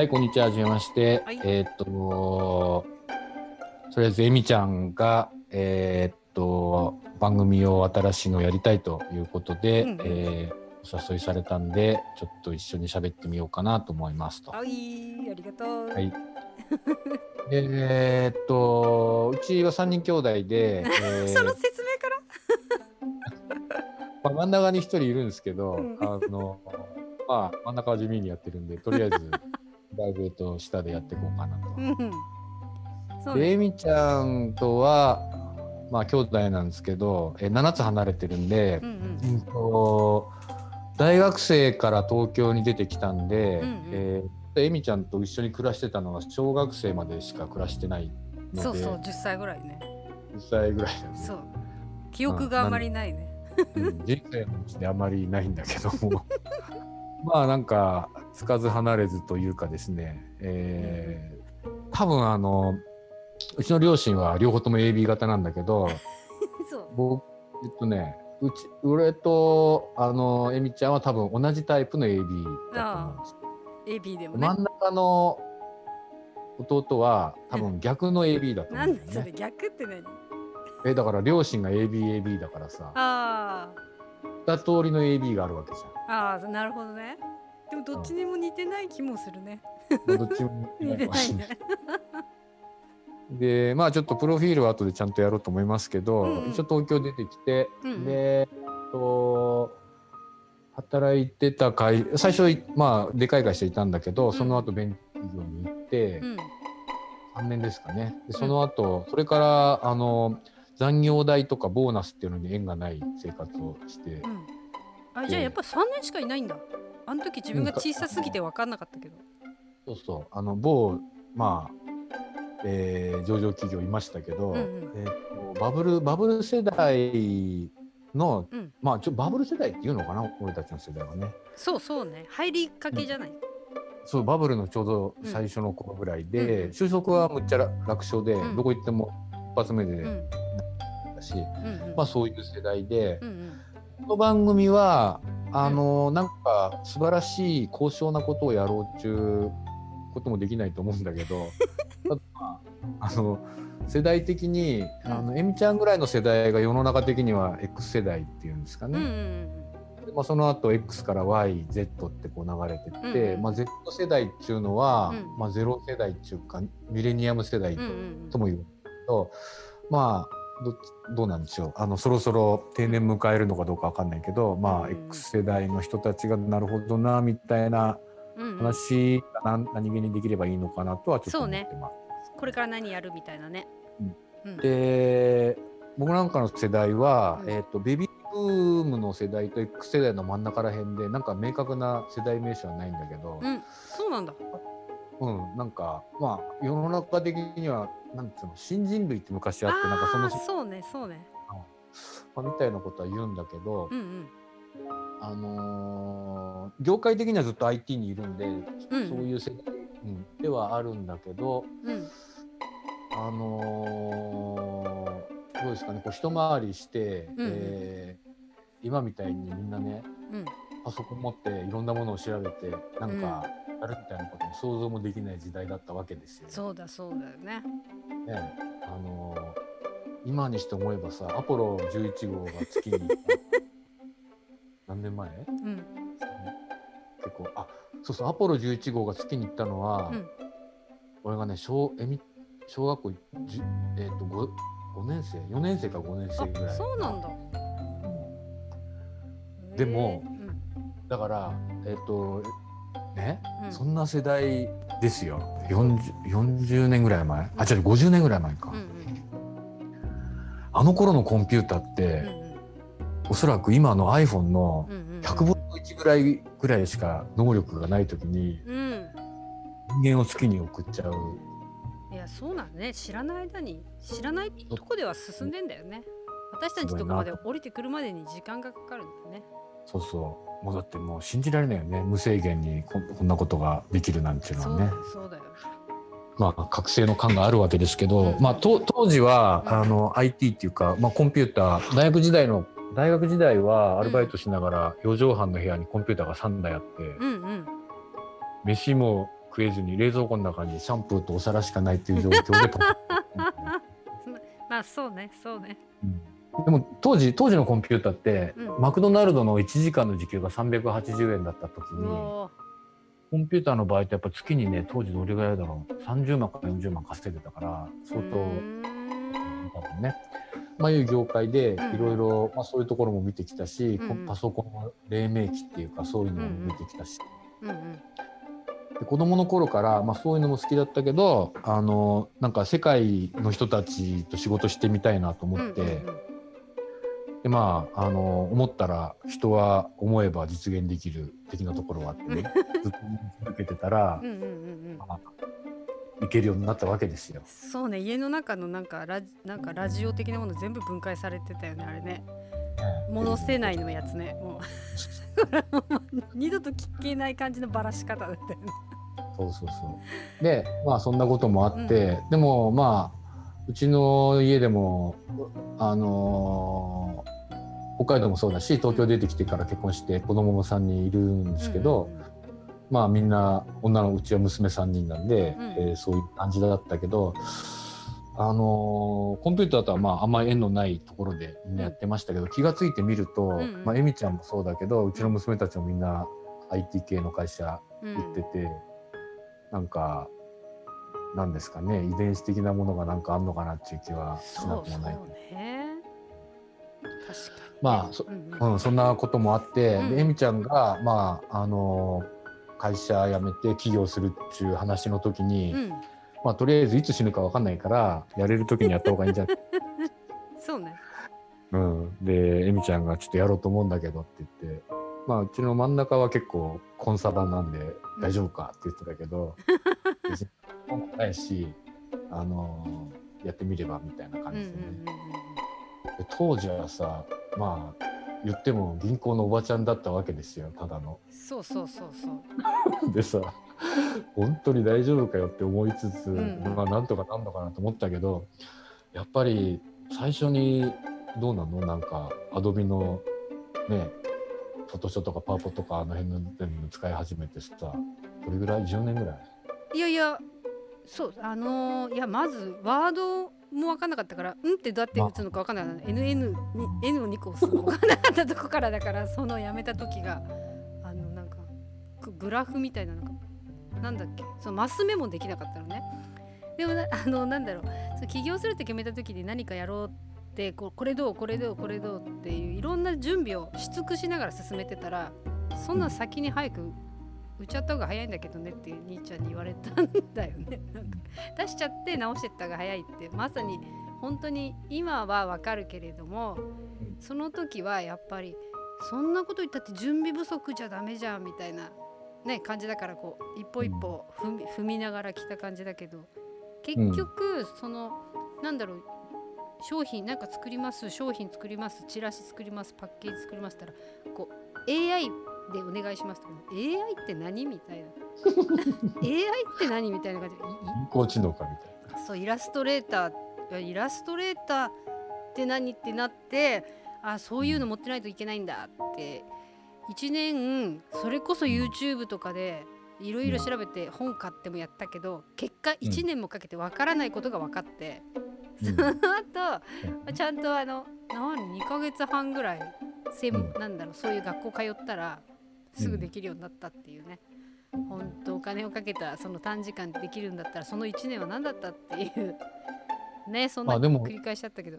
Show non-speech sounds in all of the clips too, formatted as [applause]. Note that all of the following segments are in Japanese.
はい、こんにちは。はじめまして。はいえーっと、とりあえず、えみちゃんが、えーっと、番組を新しいのやりたいということで、うんえーお誘いされたんで、ちょっと一緒に喋ってみようかなと思いますと。あいありがとう。はい。でえーっと、うちは3人兄弟で、えー [laughs] その説明から？[laughs] まあ、真ん中に1人いるんですけど、うんあの、まあ、真ん中は地味にやってるんで、とりあえず、プライベート下でやっていこうかなと。うん。そうで、えね。みちゃんとは、まあ、兄弟なんですけど、え7つ離れてるんでう、んうんと大学生から東京に出てきたんで、うんうんえーでえみちゃんと一緒に暮らしてたのは小学生までしか暮らしてないうん。ので、そうそう、10歳ぐらいね。10歳ぐらいね。そう。記憶があまりないね。うん人生のうちであまりないんだけども [laughs] まあなんかつかず離れずというかですね、えー多分あのうちの両親は両方とも AB 型なんだけど [laughs] そう。僕えっとねうち俺とあのえみちゃんは多分同じタイプの AB だと思うんです、AB でもね真。ん中の弟は多分逆の AB だと思なうんんだよねでそれ逆って何？えだから両親が ABAB だからさあ二通りの AB があるわけじゃんあ。ああ、なるほどね。でもどっちにも似てない気もするね。まあどっちも似てないね。でまあちょっとプロフィールは後でちゃんとやろうと思いますけど、うんうん一応東京出てきて、うんうんでと働いてた会最初いまあでかい会社いたんだけど、んその後ベンチャー企業に行って、うん。3年ですかねでその後、それからあの残業代とかボーナスっていうのに縁がない生活をして、うん。あ、じゃあやっぱ3年しかいないんだ。あの時自分が小さすぎて分かんなかったけど。そうそうあの某まあ、えー上場企業いましたけど、うんうんえーとバブルバブル世代の、うんまあちょバブル世代っていうのかな俺たちの世代はねそうそうね。入りかけじゃない。そうバブルのちょうど最初の頃ぐらいで、うんうん就職はむっちゃ楽勝で、うんどこ行っても一発目でうん。だし、うんうん。まあそういう世代で、うんうん。この番組はあの、なんか素晴らしい高尚なことをやろうっちゅうこともできないと思うんだけど [laughs] ああの世代的にうん。あのえみちゃんぐらいの世代が世の中的には X 世代っていうんですかうんうね、んでまあ、その後 X から YZ ってこう流れてって、うんうん。まあ、Z 世代っていうのは、うん。まあ、ゼロ世代っていうかミレニアム世代とも言うけど、まあどどうなんでしょうあのそろそろ定年迎えるのかどうかわかんないけど、まあうん X 世代の人たちがなるほどなみたいな。話が何何気にできればいいのかなとはちょっと思ってます。これから何やるみたいなね。うん。で僕なんかの世代は、うんえー、とベビーブームの世代と X 世代の真ん中ら辺でなんか明確な世代名称はないんだけど、うん。そうなんだ。うん、なんかまあ世の中的にはなんつうの新人類って昔あってなんかそのそうね、そうね。まあみたいなことは言うんだけど、うんうん。あのー業界的にはずっと IT にいるんで、うんそういう世代、うん、ではあるんだけど、うん。あのーどうですかねこう一回りして、うんうんえー今みたいにみんなねうん。パソコン持っていろんなものを調べてなんかやるみたいなことも想像もできない時代だったわけですよ。そうだ、そうだよね。ねあのー今にして思えばさアポロ11号が月に行った何年前？うん。結構あそうそうアポロ11号が月に行ったのは、うん俺がね小えみ小学校じゅえっ、と 5, 5年生？4年生か5年生ぐらあ、いそうなんだ。うんだからえっ、とね、うん。そんな世代ですよ。40, 40年ぐらい前？あ違う50年ぐらい前か、うんうん。あの頃のコンピューターって、うんおそらく今の iPhone のうんうん。うん100分の1ぐらいぐらいしか能力がない時にうん。人間を月に送っちゃう。いやそうなんね。知らない間に知らないとこでは進んでんだよね。私たちとこまで降りてくるまでに時間がかかるんだよねそうそう。もうだってもう信じられないよね。無制限にここんなことができるなんていうのはね。よそうだよ。まあ覚醒の感があるわけですけど、うん。まあと当時は、うん。あの IT っていうか、まあ、コンピューター大学時代の大学時代はアルバイトしながら4畳半の部屋にコンピューターが3台あって、うんうん。飯も食えずに冷蔵庫の中にシャンプーとお皿しかないっていう状況でパ [laughs] まあそうねそうね。うんでも当時当時のコンピューターって、うん。マクドナルドの1時間の時給が380円だった時にもコンピューターの場合ってやっぱ月にね当時どれぐらいだろう。30万から40万稼いでたからう相当多分ね。まあいう業界でうん。いろいろまあそういうところも見てきたし、うんうん。パソコンの黎明期っていうかそういうのも見てきたし、うんうん。で子供の頃からまあそういうのも好きだったけどあのなんか世界の人たちと仕事してみたいなと思って、うんうんでまああの思ったら人は思えば実現できる的なところがあってねずっと続けてたらうんうんうんいけるようになったわけですよ。そうね家の中のなんかラジなんかラジオ的なもの全部分解されてたよねあれね。戻せないのやつねもう。[laughs] 二度と聞けない感じのばらし方だったよね。そうそうそう。で、まあそんなこともあって、でもまあうちの家でもあのー北海道もそうだし東京出てきてから結婚して子供も3人いるんですけど、まあみんな女のうちは娘3人なんで、うん。えーそういう感じだったけど。あのーコンピューターとはまああんまり縁のないところでみんなやってましたけど、気がついてみると、んうん。まあ、エミちゃんもそうだけどうちの娘たちもみんな IT 系の会社うん。言ってて、なんかなんですかね。遺伝子的なものがなんかあんのかなっていう気はしなそうそうくもない。ね。確かにね、まあそうんうん。うん、そんなこともあって、うんでエミちゃんがまああの会社辞めて起業するっていう話の時に、うん。まあとりあえずいつ死ぬかわかんないからやれる時にやった方がいいんじゃない、[laughs] そうね。うん、でエミちゃんがちょっとやろうと思うんだけどって言って。まあ、うちの真ん中は結構コンサバなんで大丈夫かって言ってたけど、[laughs] 別にないし、あのやってみればみたいな感じでね。うんで当時はさまあ言っても銀行のおばちゃんだったわけですよただの。うんそうそうそうそう。[laughs] でさ本当に大丈夫かよって思いつつ、んまあなんとかなんのかなと思ったけどやっぱり最初にどうなの？なんかアドビのねフォトショーとかパワポとかあの辺の全部使い始めてさどれぐらい？10年ぐらい？いやいやそうあのーいやまずワードも分かんなかったからうんってどうやって打つのか分かんなかった。NN に N を2個押すの分かんなかったとこからだから [laughs] そのやめた時があのなんかググラフみたいななんか。なんだっけ。そのマス目もできなかったのね。でもなあのなんだろう。そう起業するって決めた時に何かやろうってこうこれどうこれどうこれどうっていういろんな準備をし尽くしながら進めてたらそんな先に早く打っちゃった方が早いんだけどねって兄ちゃんに言われたんだよね。[laughs] なんか出しちゃって直してった方が早いってまさに本当に今はわかるけれどもその時はやっぱりそんなこと言ったって準備不足じゃダメじゃんみたいな、ね、感じだからこう一歩一歩踏み,、踏みながら来た感じだけど結局その、なんだろう商品なんか作ります商品作りますチラシ作りますパッケージ作りますったらこう AI でお願いしますとか AI って何みたいな。[laughs] AI って何みたいな感じ。人工知能かみたいな。そうイラストレーターイラストレーターって何ってなってあそういうの持ってないといけないんだって。1年それこそ YouTube とかでいろいろ調べて本買ってもやったけど結果1年もかけてわからないことが分かって、うん。[laughs] その後ちゃんとあの何2ヶ月半ぐらい専うん。なんだろうそういう学校通ったらすぐできるようになったっていうね、本当お金をかけたその短時間でできるんだったらその1年は何だったっていうね。そんなまあでも繰り返しちゃったけど。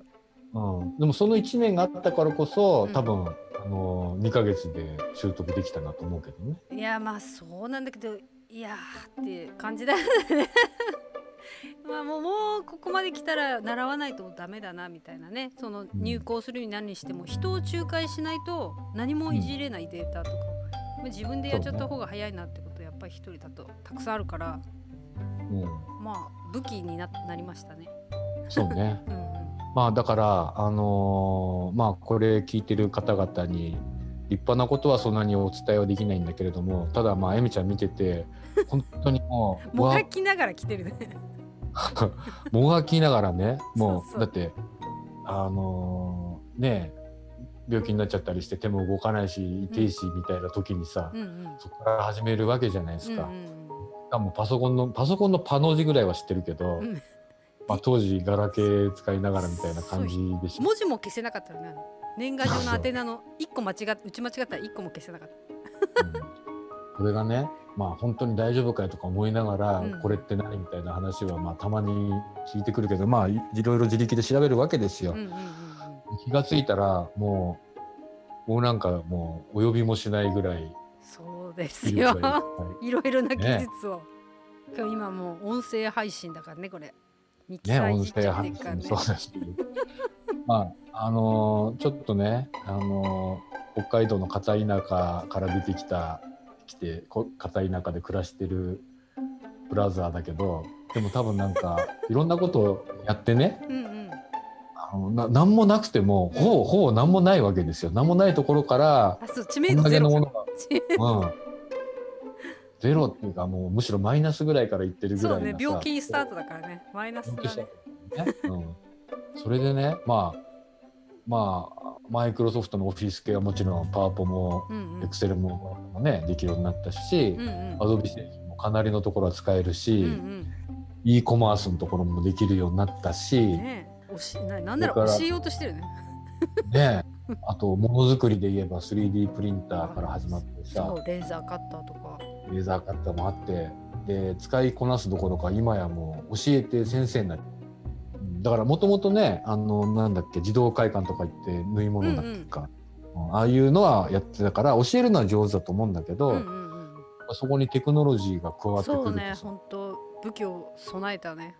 うん、でもその1年があったからこそ、うん。多分あの2ヶ月で習得できたなと思うけどね。いやまあそうなんだけどいやーって感じだね。[laughs] まあもうもうここまで来たら習わないとダメだなみたいなね。その入稿するに何にしても人を仲介しないと何もいじれないデータとか自分でやっちゃった方が早いなってことやっぱり一人だとたくさんあるからうん、まあ武器にななりましたね。そうね。[laughs] うんうんまあだからあのーまあこれ聞いてる方々に立派なことはそんなにお伝えはできないんだけれどもただまあエミちゃん見てて [laughs] 本当にもうもわがきながら来てるね。[laughs] もがきながらねもうだってあのーね病気になっちゃったりして手も動かないし痛いしみたいな時にさ、うんうん。そこから始めるわけじゃないですか。うんうんかもパソコンのパソコンのパの字ぐらいは知ってるけど、うん。まあ、当時ガラケー使いながらみたいな感じでした。文字も消せなかったよ年賀状の宛名の一個間違っ打ち間違ったら一個も消せなかった。うん。それがねまあ本当に大丈夫かよとか思いながら、うん。これって何みたいな話はまあたまに聞いてくるけどまあいいろいろ自力で調べるわけですよ。うんうんうんうん気がついたらもうもうなんかもうお呼びもしないぐらいそうですよ。技術がいい。[laughs] いろいろな技術を、今日今もう音声配信だからねこれ。ミキね、サーい音じっちゃって声配信るからね。そうです。まああのーちょっとね、あのー北海道の片田舎から出てきた来てこ片田舎で暮らしてるブラザーだけどでも多分なんかいろんなことをやってねうんな何もなくてもほぼほぼ何もないわけですよ。何もないところからこんのものが、知うん、ゼロっていうかもうむしろマイナスぐらいからいってるぐらいそうね病気スタートだからね。マイナスだね。ね、うん、それでねまあまあマイクロソフトのオフィス系はもちろんパワポもうんうん。エクセルもねできるようになったしうんうん。アドビ製品もかなりのところは使えるし、うん e コマースのところもできるようになったし、うんねねえ教えななんなら教えようとしてるね。あとものづくりで言えば 3D プリンターから始まってさ。そうレーザーカッターとか。レーザーカッターもあって。で使いこなすどころか今やもう教えて先生になる。うんだからもともとねあのなんだっけ児童会館とか行って縫い物だっけか、うんああいうのはやってたから教えるのは上手だと思うんだけど、うんうんうん。そこにテクノロジーが加わってくるとそうねさ本当武器を備えたね。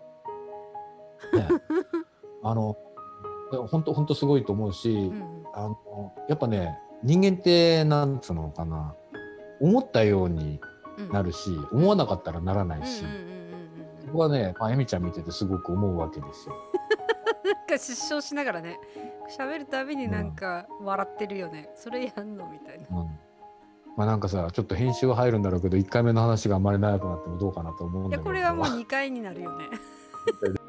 ねあの本当本当すごいと思うし、うんあのやっぱね人間ってなんつうのかな思ったようにうん。なるし、思わなかったらならないし、うんうんうんうんうんそこはね、まあ、エミちゃん見ててすごく思うわけですよ。[laughs] なんか失笑しながらね喋るたびになんか笑ってるよね、それやんのみたいな。うん。まあなんかさちょっと編集は入るんだろうけど1回目の話があんまり長くなってもどうかなと思うんいだけど。やこれはもう2回になるよね [laughs]